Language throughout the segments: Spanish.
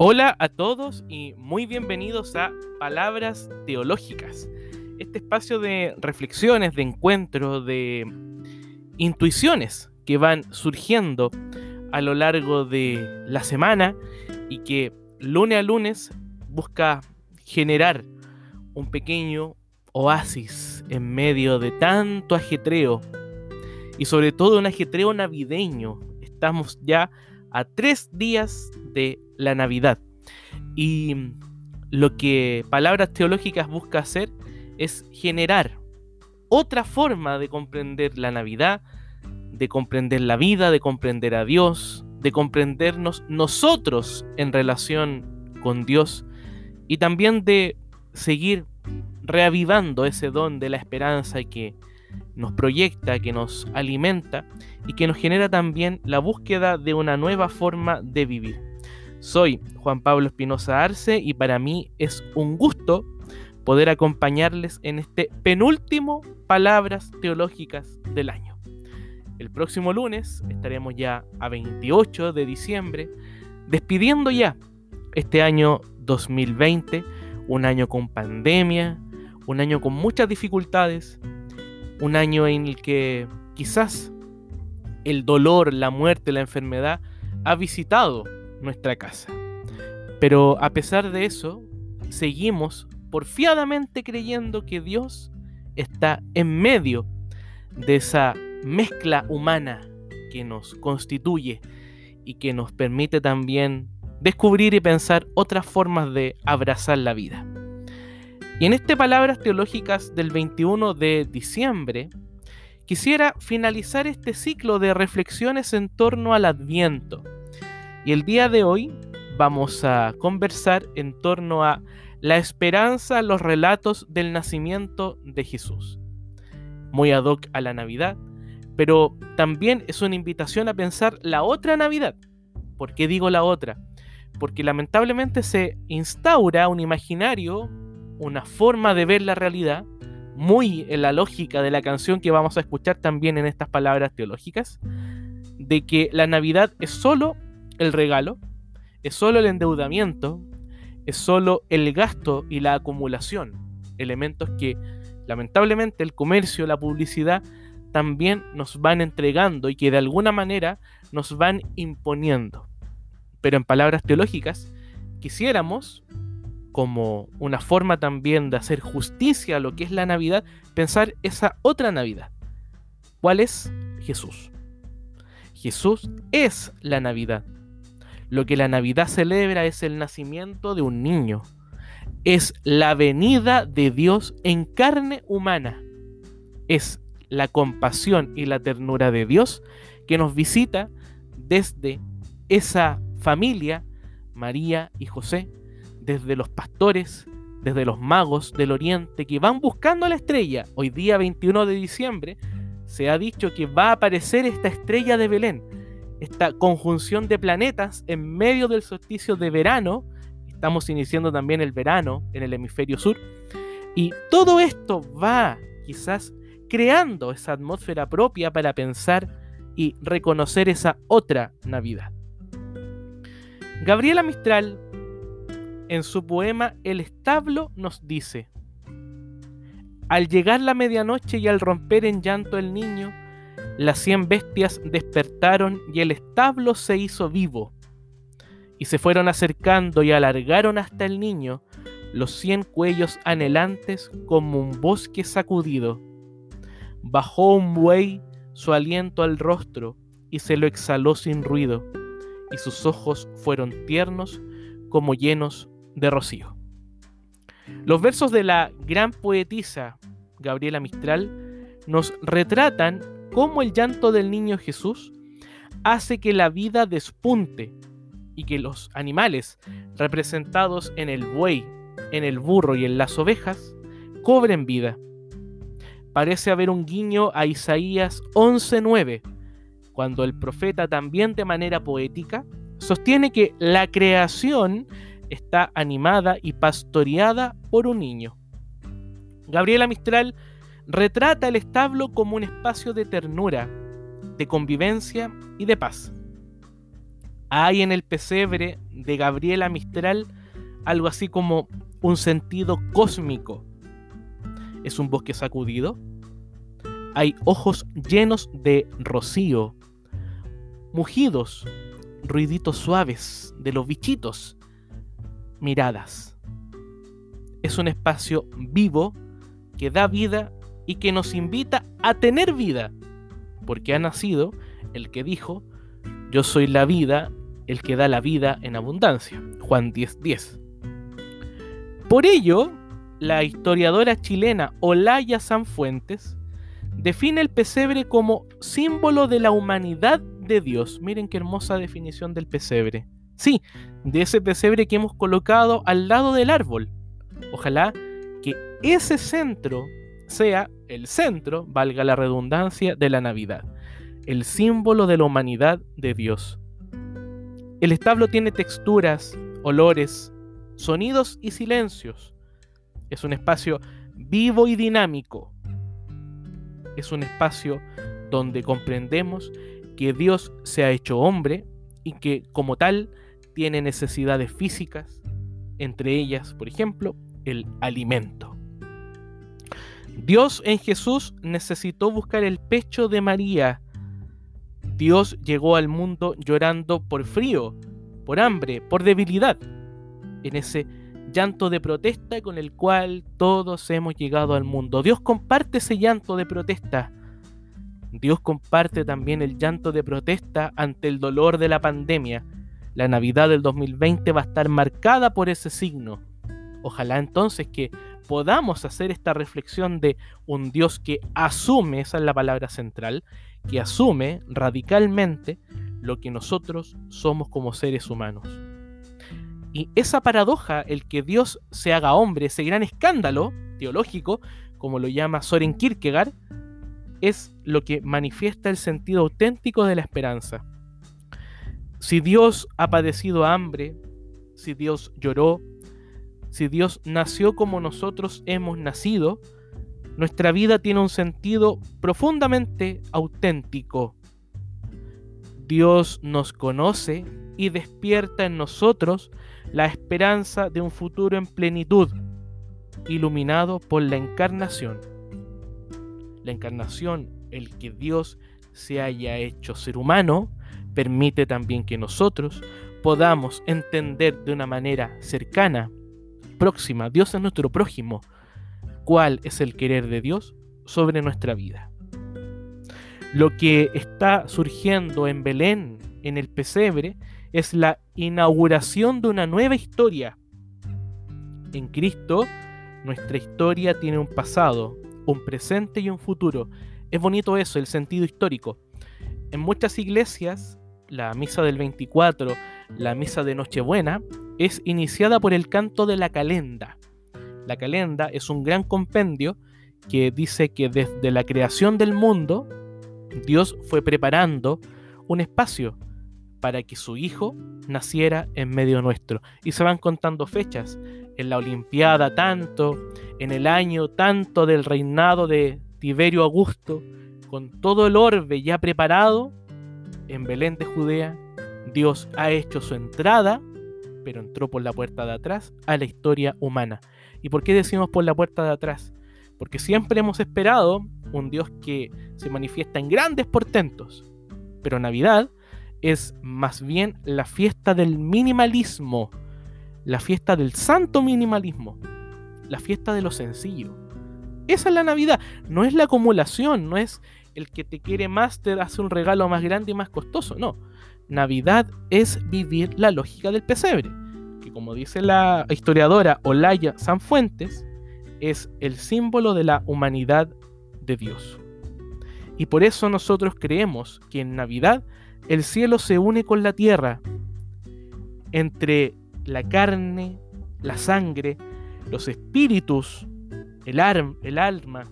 Hola a todos y muy bienvenidos a Palabras Teológicas, este espacio de reflexiones, de encuentro, de intuiciones que van surgiendo a lo largo de la semana y que lunes a lunes busca generar un pequeño oasis en medio de tanto ajetreo y sobre todo un ajetreo navideño. Estamos ya a tres días de la Navidad. Y lo que Palabras Teológicas busca hacer es generar otra forma de comprender la Navidad, de comprender la vida, de comprender a Dios, de comprendernos nosotros en relación con Dios y también de seguir reavivando ese don de la esperanza que nos proyecta, que nos alimenta y que nos genera también la búsqueda de una nueva forma de vivir. Soy Juan Pablo Espinosa Arce y para mí es un gusto poder acompañarles en este penúltimo Palabras Teológicas del año. El próximo lunes estaremos ya a 28 de diciembre, despidiendo ya este año 2020, un año con pandemia, un año con muchas dificultades, un año en el que quizás el dolor, la muerte, la enfermedad ha visitado nuestra casa. Pero a pesar de eso, seguimos porfiadamente creyendo que Dios está en medio de esa mezcla humana que nos constituye y que nos permite también descubrir y pensar otras formas de abrazar la vida. Y en este Palabras Teológicas del 21 de diciembre, quisiera finalizar este ciclo de reflexiones en torno al Adviento y el día de hoy vamos a conversar en torno a la esperanza, los relatos del nacimiento de Jesús. Muy ad hoc a la Navidad, pero también es una invitación a pensar la otra Navidad. ¿Por qué digo la otra? Porque lamentablemente se instaura un imaginario, una forma de ver la realidad, muy en la lógica de la canción que vamos a escuchar también en estas palabras teológicas, de que la Navidad es solo el regalo, es solo el endeudamiento, es solo el gasto y la acumulación, elementos que lamentablemente el comercio, la publicidad también nos van entregando y que de alguna manera nos van imponiendo. Pero en palabras teológicas, quisiéramos, como una forma también de hacer justicia a lo que es la Navidad, pensar esa otra Navidad. ¿Cuál es? Jesús. Jesús es la Navidad. Lo que la Navidad celebra es el nacimiento de un niño. Es la venida de Dios en carne humana. Es la compasión y la ternura de Dios que nos visita desde esa familia, María y José, desde los pastores, desde los magos del oriente que van buscando la estrella. Hoy día 21 de diciembre se ha dicho que va a aparecer esta estrella de Belén esta conjunción de planetas en medio del solsticio de verano. Estamos iniciando también el verano en el hemisferio sur. Y todo esto va quizás creando esa atmósfera propia para pensar y reconocer esa otra Navidad. Gabriela Mistral, en su poema El establo, nos dice, al llegar la medianoche y al romper en llanto el niño, las cien bestias despertaron y el establo se hizo vivo. Y se fueron acercando y alargaron hasta el niño los cien cuellos anhelantes como un bosque sacudido. Bajó un buey su aliento al rostro y se lo exhaló sin ruido, y sus ojos fueron tiernos como llenos de rocío. Los versos de la gran poetisa Gabriela Mistral nos retratan cómo el llanto del niño Jesús hace que la vida despunte y que los animales representados en el buey, en el burro y en las ovejas cobren vida. Parece haber un guiño a Isaías 11:9, cuando el profeta también de manera poética sostiene que la creación está animada y pastoreada por un niño. Gabriela Mistral retrata el establo como un espacio de ternura, de convivencia y de paz. Hay en el pesebre de Gabriela Mistral algo así como un sentido cósmico. Es un bosque sacudido. Hay ojos llenos de rocío, mugidos, ruiditos suaves de los bichitos, miradas. Es un espacio vivo que da vida y que nos invita a tener vida, porque ha nacido el que dijo, yo soy la vida, el que da la vida en abundancia. Juan 10:10. 10. Por ello, la historiadora chilena Olaya Sanfuentes define el pesebre como símbolo de la humanidad de Dios. Miren qué hermosa definición del pesebre. Sí, de ese pesebre que hemos colocado al lado del árbol. Ojalá que ese centro sea el centro, valga la redundancia, de la Navidad, el símbolo de la humanidad de Dios. El establo tiene texturas, olores, sonidos y silencios. Es un espacio vivo y dinámico. Es un espacio donde comprendemos que Dios se ha hecho hombre y que como tal tiene necesidades físicas, entre ellas, por ejemplo, el alimento. Dios en Jesús necesitó buscar el pecho de María. Dios llegó al mundo llorando por frío, por hambre, por debilidad. En ese llanto de protesta con el cual todos hemos llegado al mundo. Dios comparte ese llanto de protesta Dios comparte también el llanto de protesta ante el dolor de la pandemia. La Navidad del 2020 va a estar marcada por ese signo. Ojalá entonces que podamos hacer esta reflexión de un Dios que asume, esa es la palabra central, que asume radicalmente lo que nosotros somos como seres humanos. Y esa paradoja, el que Dios se haga hombre, ese gran escándalo teológico, como lo llama Soren Kierkegaard, es lo que manifiesta el sentido auténtico de la esperanza. Si Dios ha padecido hambre, si Dios lloró, si Dios nació como nosotros hemos nacido, nuestra vida tiene un sentido profundamente auténtico. Dios nos conoce y despierta en nosotros la esperanza de un futuro en plenitud, iluminado por la encarnación la encarnación, el que Dios se haya hecho ser humano, permite también que nosotros podamos entender de una manera cercana, próxima, Dios es nuestro prójimo, cuál es el querer de Dios sobre nuestra vida. Lo que está surgiendo en Belén, en el pesebre, es la inauguración de una nueva historia. En Cristo, nuestra historia tiene un pasado, un presente y un futuro. Es bonito eso, el sentido histórico. En muchas iglesias, la misa del 24, la misa de Nochebuena, es iniciada por el canto de la calenda. La calenda es un gran compendio que dice que desde la creación del mundo, Dios fue preparando un espacio para que su Hijo naciera en medio nuestro. Y se van contando fechas. En la Olimpiada tanto, en el año tanto del reinado de Tiberio Augusto, con todo el orbe ya preparado, en Belén de Judea, Dios ha hecho su entrada, pero entró por la puerta de atrás, a la historia humana. ¿Y por qué decimos por la puerta de atrás? Porque siempre hemos esperado un Dios que se manifiesta en grandes portentos, pero Navidad es más bien la fiesta del minimalismo, la fiesta del santo minimalismo, la fiesta de lo sencillo. Esa es la Navidad, no es la acumulación, no es el que te quiere más te hace un regalo más grande y más costoso, no. Navidad es vivir la lógica del pesebre, que como dice la historiadora Olaya Sanfuentes, es el símbolo de la humanidad de Dios. Y por eso nosotros creemos que en Navidad el cielo se une con la tierra. Entre la carne, la sangre, los espíritus, el, el alma,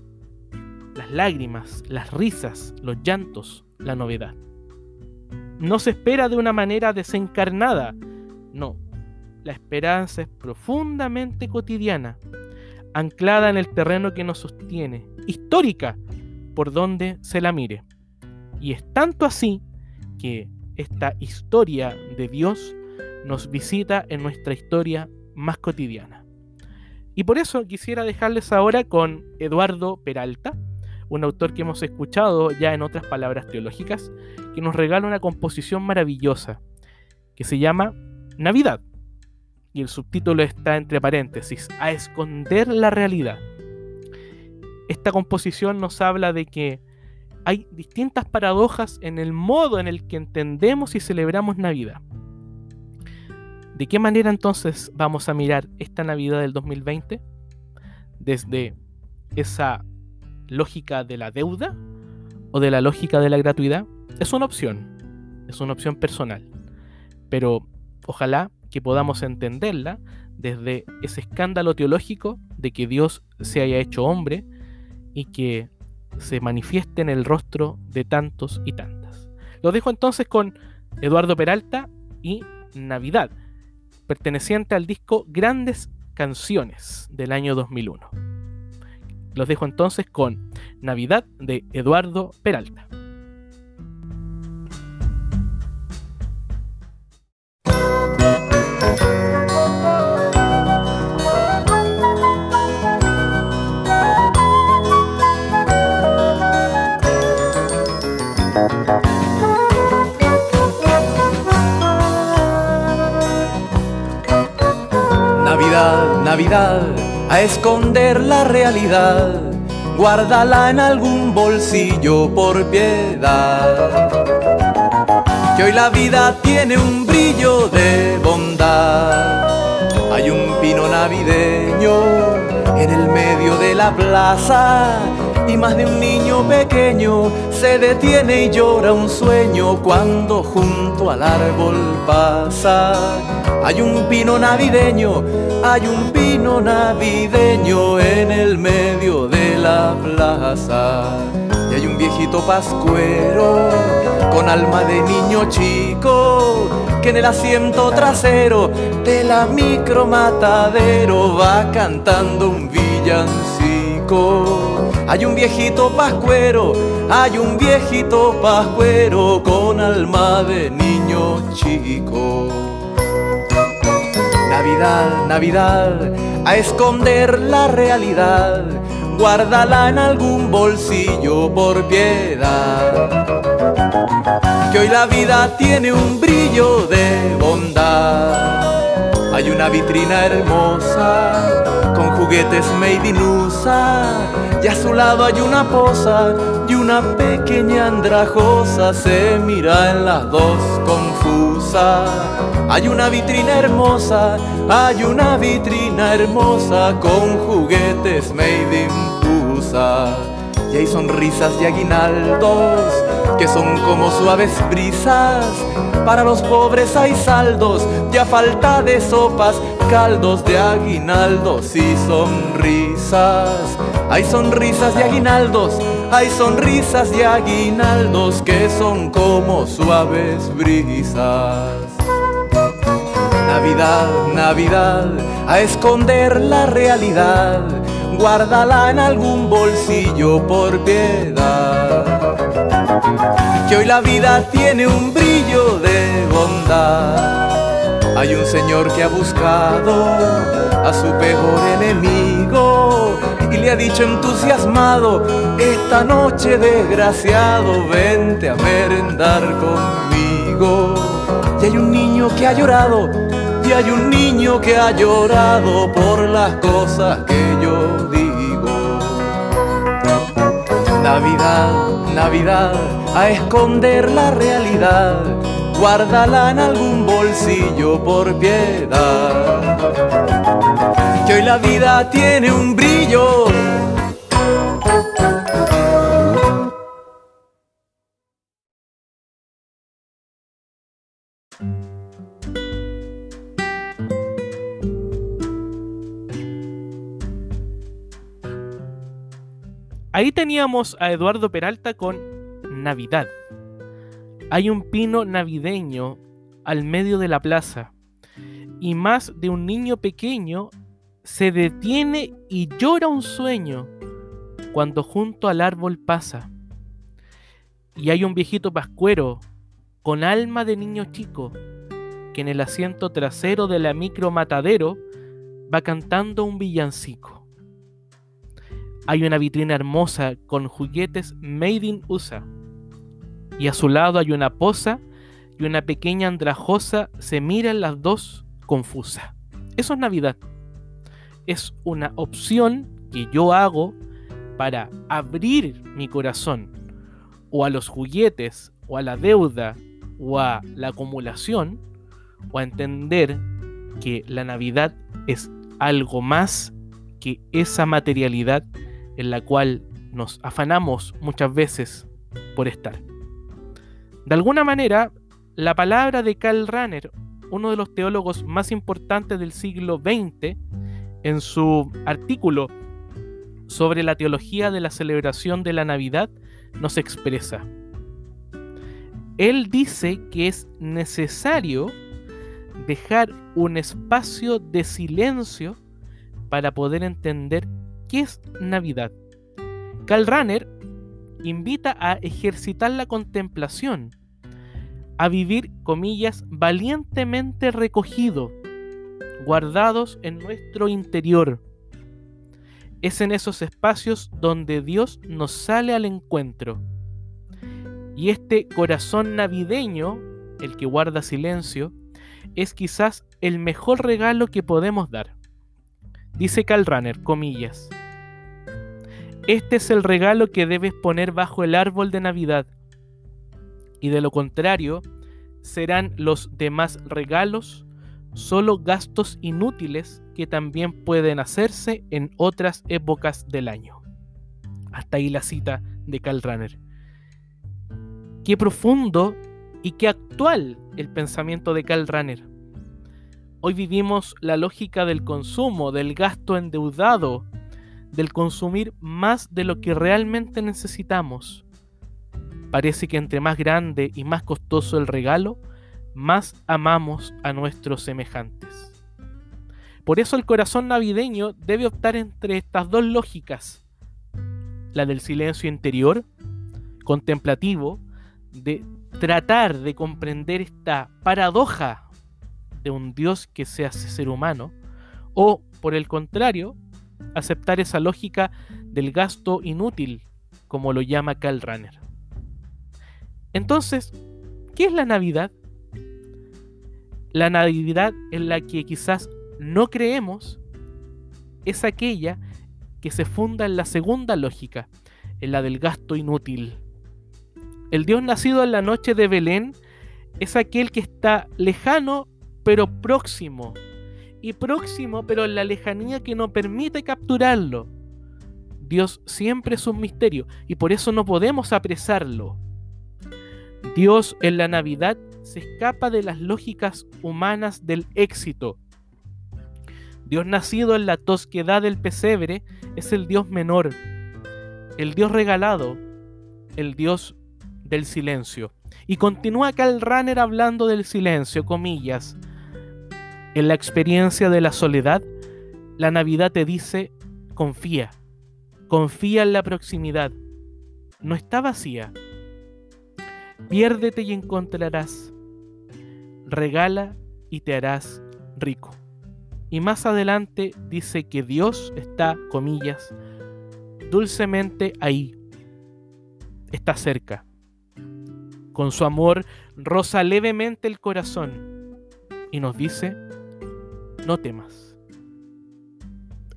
las lágrimas, las risas, los llantos, la novedad. No se espera de una manera desencarnada, no. La esperanza es profundamente cotidiana, anclada en el terreno que nos sostiene, histórica, por donde se la mire. Y es tanto así que esta historia de Dios nos visita en nuestra historia más cotidiana. Y por eso quisiera dejarles ahora con Eduardo Peralta, un autor que hemos escuchado ya en otras palabras teológicas, que nos regala una composición maravillosa que se llama Navidad. Y el subtítulo está entre paréntesis, a esconder la realidad. Esta composición nos habla de que hay distintas paradojas en el modo en el que entendemos y celebramos Navidad. ¿De qué manera entonces vamos a mirar esta Navidad del 2020? Desde esa lógica de la deuda o de la lógica de la gratuidad. Es una opción, es una opción personal, pero ojalá que podamos entenderla desde ese escándalo teológico de que Dios se haya hecho hombre y que se manifieste en el rostro de tantos y tantas. Lo dejo entonces con Eduardo Peralta y Navidad perteneciente al disco Grandes Canciones del año 2001. Los dejo entonces con Navidad de Eduardo Peralta. Navidad, a esconder la realidad, guárdala en algún bolsillo por piedad. Que hoy la vida tiene un brillo de bondad. Hay un pino navideño en el medio de la plaza y más de un niño pequeño se detiene y llora un sueño cuando junto al árbol pasa. Hay un pino navideño, hay un pino navideño en el medio de la plaza. Y hay un viejito pascuero con alma de niño chico que en el asiento trasero de la micro matadero va cantando un villancico. Hay un viejito pascuero, hay un viejito pascuero con alma de niño chico. Navidad, Navidad, a esconder la realidad, guárdala en algún bolsillo por piedad. Que hoy la vida tiene un brillo de bondad. Hay una vitrina hermosa con juguetes made in USA y a su lado hay una poza y una pequeña andrajosa se mira en las dos confusa. Hay una vitrina hermosa, hay una vitrina hermosa con juguetes made in USA. Y hay sonrisas y aguinaldos que son como suaves brisas. Para los pobres hay saldos y a falta de sopas, caldos de aguinaldos y sonrisas. Hay sonrisas y aguinaldos, hay sonrisas y aguinaldos que son como suaves brisas. Navidad, Navidad, a esconder la realidad, guárdala en algún bolsillo por piedad. La vida tiene un brillo de bondad. Hay un señor que ha buscado a su peor enemigo y le ha dicho entusiasmado, esta noche desgraciado, vente a merendar conmigo. Y hay un niño que ha llorado, y hay un niño que ha llorado por las cosas que yo digo. Navidad, Navidad, a esconder la realidad, guárdala en algún bolsillo por piedad. Que hoy la vida tiene un brillo Ahí teníamos a Eduardo Peralta con Navidad. Hay un pino navideño al medio de la plaza y más de un niño pequeño se detiene y llora un sueño cuando junto al árbol pasa. Y hay un viejito pascuero con alma de niño chico que en el asiento trasero de la micro matadero va cantando un villancico. Hay una vitrina hermosa con juguetes made in USA. Y a su lado hay una poza y una pequeña andrajosa se miran las dos confusas. Eso es Navidad. Es una opción que yo hago para abrir mi corazón o a los juguetes o a la deuda o a la acumulación o a entender que la Navidad es algo más que esa materialidad en la cual nos afanamos muchas veces por estar. De alguna manera, la palabra de Karl Rahner, uno de los teólogos más importantes del siglo XX, en su artículo sobre la teología de la celebración de la Navidad, nos expresa. Él dice que es necesario dejar un espacio de silencio para poder entender qué es Navidad. Karl Rahner invita a ejercitar la contemplación, a vivir, comillas, valientemente recogido, guardados en nuestro interior. Es en esos espacios donde Dios nos sale al encuentro. Y este corazón navideño, el que guarda silencio, es quizás el mejor regalo que podemos dar. Dice Karl Rahner, comillas. Este es el regalo que debes poner bajo el árbol de Navidad. Y de lo contrario, serán los demás regalos solo gastos inútiles que también pueden hacerse en otras épocas del año. Hasta ahí la cita de Karl Rahner. Qué profundo y qué actual el pensamiento de Karl Rahner. Hoy vivimos la lógica del consumo, del gasto endeudado, del consumir más de lo que realmente necesitamos. Parece que entre más grande y más costoso el regalo, más amamos a nuestros semejantes. Por eso el corazón navideño debe optar entre estas dos lógicas, la del silencio interior, contemplativo, de tratar de comprender esta paradoja de un Dios que se hace ser humano, o por el contrario, aceptar esa lógica del gasto inútil, como lo llama Karl Rahner. Entonces, ¿qué es la Navidad? La Navidad en la que quizás no creemos es aquella que se funda en la segunda lógica, en la del gasto inútil. El Dios nacido en la noche de Belén es aquel que está lejano pero próximo. Y próximo pero en la lejanía que no permite capturarlo. Dios siempre es un misterio y por eso no podemos apresarlo. Dios en la Navidad se escapa de las lógicas humanas del éxito. Dios nacido en la tosquedad del pesebre es el Dios menor, el Dios regalado, el Dios del silencio. Y continúa Karl Rahner hablando del silencio, comillas. En la experiencia de la soledad, la Navidad te dice, confía, confía en la proximidad. No está vacía. Piérdete y encontrarás. Regala y te harás rico. Y más adelante dice que Dios está, comillas, dulcemente ahí. Está cerca con su amor roza levemente el corazón y nos dice, no temas.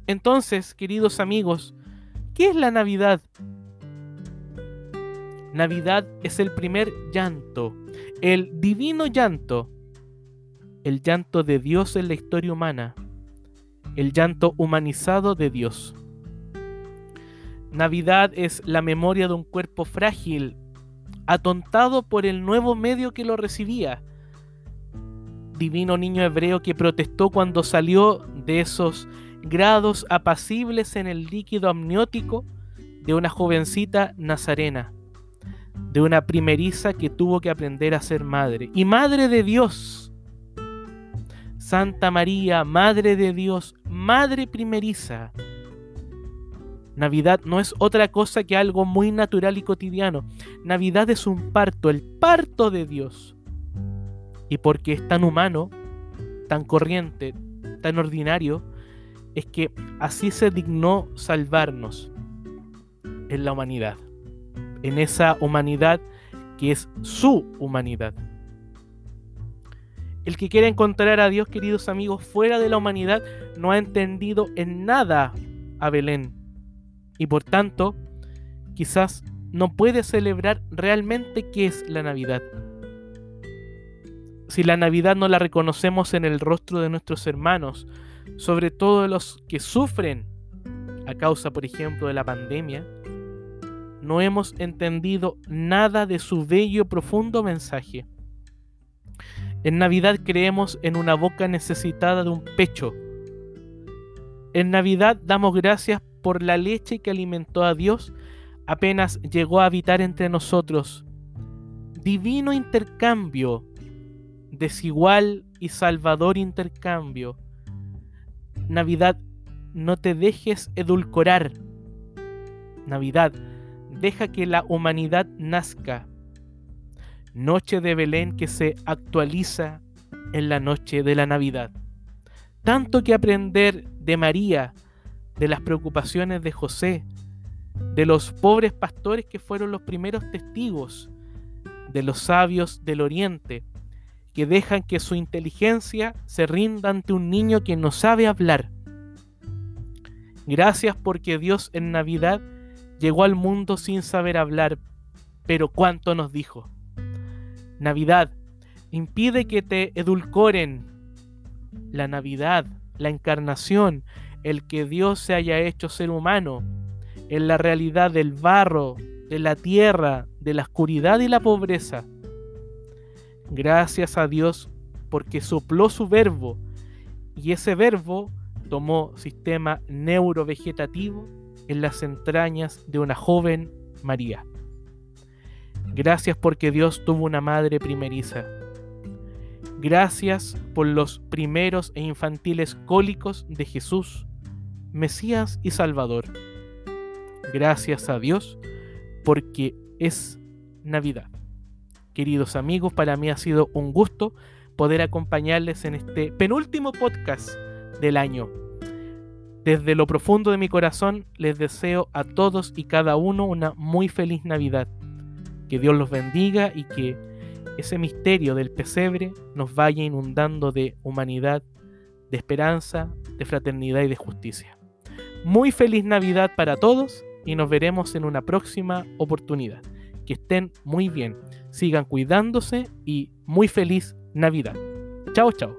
Entonces, queridos amigos, ¿qué es la Navidad? Navidad es el primer llanto, el divino llanto, el llanto de Dios en la historia humana, el llanto humanizado de Dios. Navidad es la memoria de un cuerpo frágil atontado por el nuevo medio que lo recibía. Divino niño hebreo que protestó cuando salió de esos grados apacibles en el líquido amniótico de una jovencita nazarena, de una primeriza que tuvo que aprender a ser madre, y madre de Dios. Santa María, Madre de Dios, Madre primeriza, Navidad no es otra cosa que algo muy natural y cotidiano. Navidad es un parto, el parto de Dios. Y porque es tan humano, tan corriente, tan ordinario, es que así se dignó salvarnos en la humanidad, en esa humanidad que es su humanidad. El que quiera encontrar a Dios, queridos amigos, fuera de la humanidad, no ha entendido en nada a Belén. Y por tanto, quizás no puede celebrar realmente qué es la Navidad. Si la Navidad no la reconocemos en el rostro de nuestros hermanos, sobre todo los que sufren a causa, por ejemplo, de la pandemia, no hemos entendido nada de su bello profundo mensaje. En Navidad creemos en una boca necesitada de un pecho. En Navidad damos gracias por la leche que alimentó a Dios apenas llegó a habitar entre nosotros. Divino intercambio, desigual y salvador intercambio. Navidad, no te dejes edulcorar. Navidad, deja que la humanidad nazca. Noche de Belén que se actualiza en la noche de la Navidad. Tanto que aprender de María, de las preocupaciones de José, de los pobres pastores que fueron los primeros testigos, de los sabios del oriente, que dejan que su inteligencia se rinda ante un niño que no sabe hablar. Gracias porque Dios en Navidad llegó al mundo sin saber hablar, pero cuánto nos dijo. Navidad, impide que te edulcoren. La Navidad, la encarnación, el que Dios se haya hecho ser humano, en la realidad del barro, de la tierra, de la oscuridad y la pobreza. Gracias a Dios porque sopló su verbo y ese verbo tomó sistema neurovegetativo en las entrañas de una joven María. Gracias porque Dios tuvo una madre primeriza. Gracias por los primeros e infantiles cólicos de Jesús, Mesías y Salvador. Gracias a Dios porque es Navidad. Queridos amigos, para mí ha sido un gusto poder acompañarles en este penúltimo podcast del año. Desde lo profundo de mi corazón les deseo a todos y cada uno una muy feliz Navidad. Que Dios los bendiga y que ese misterio del pesebre nos vaya inundando de humanidad, de esperanza, de fraternidad y de justicia. Muy feliz Navidad para todos y nos veremos en una próxima oportunidad. Que estén muy bien, sigan cuidándose y muy feliz Navidad. Chao, chao.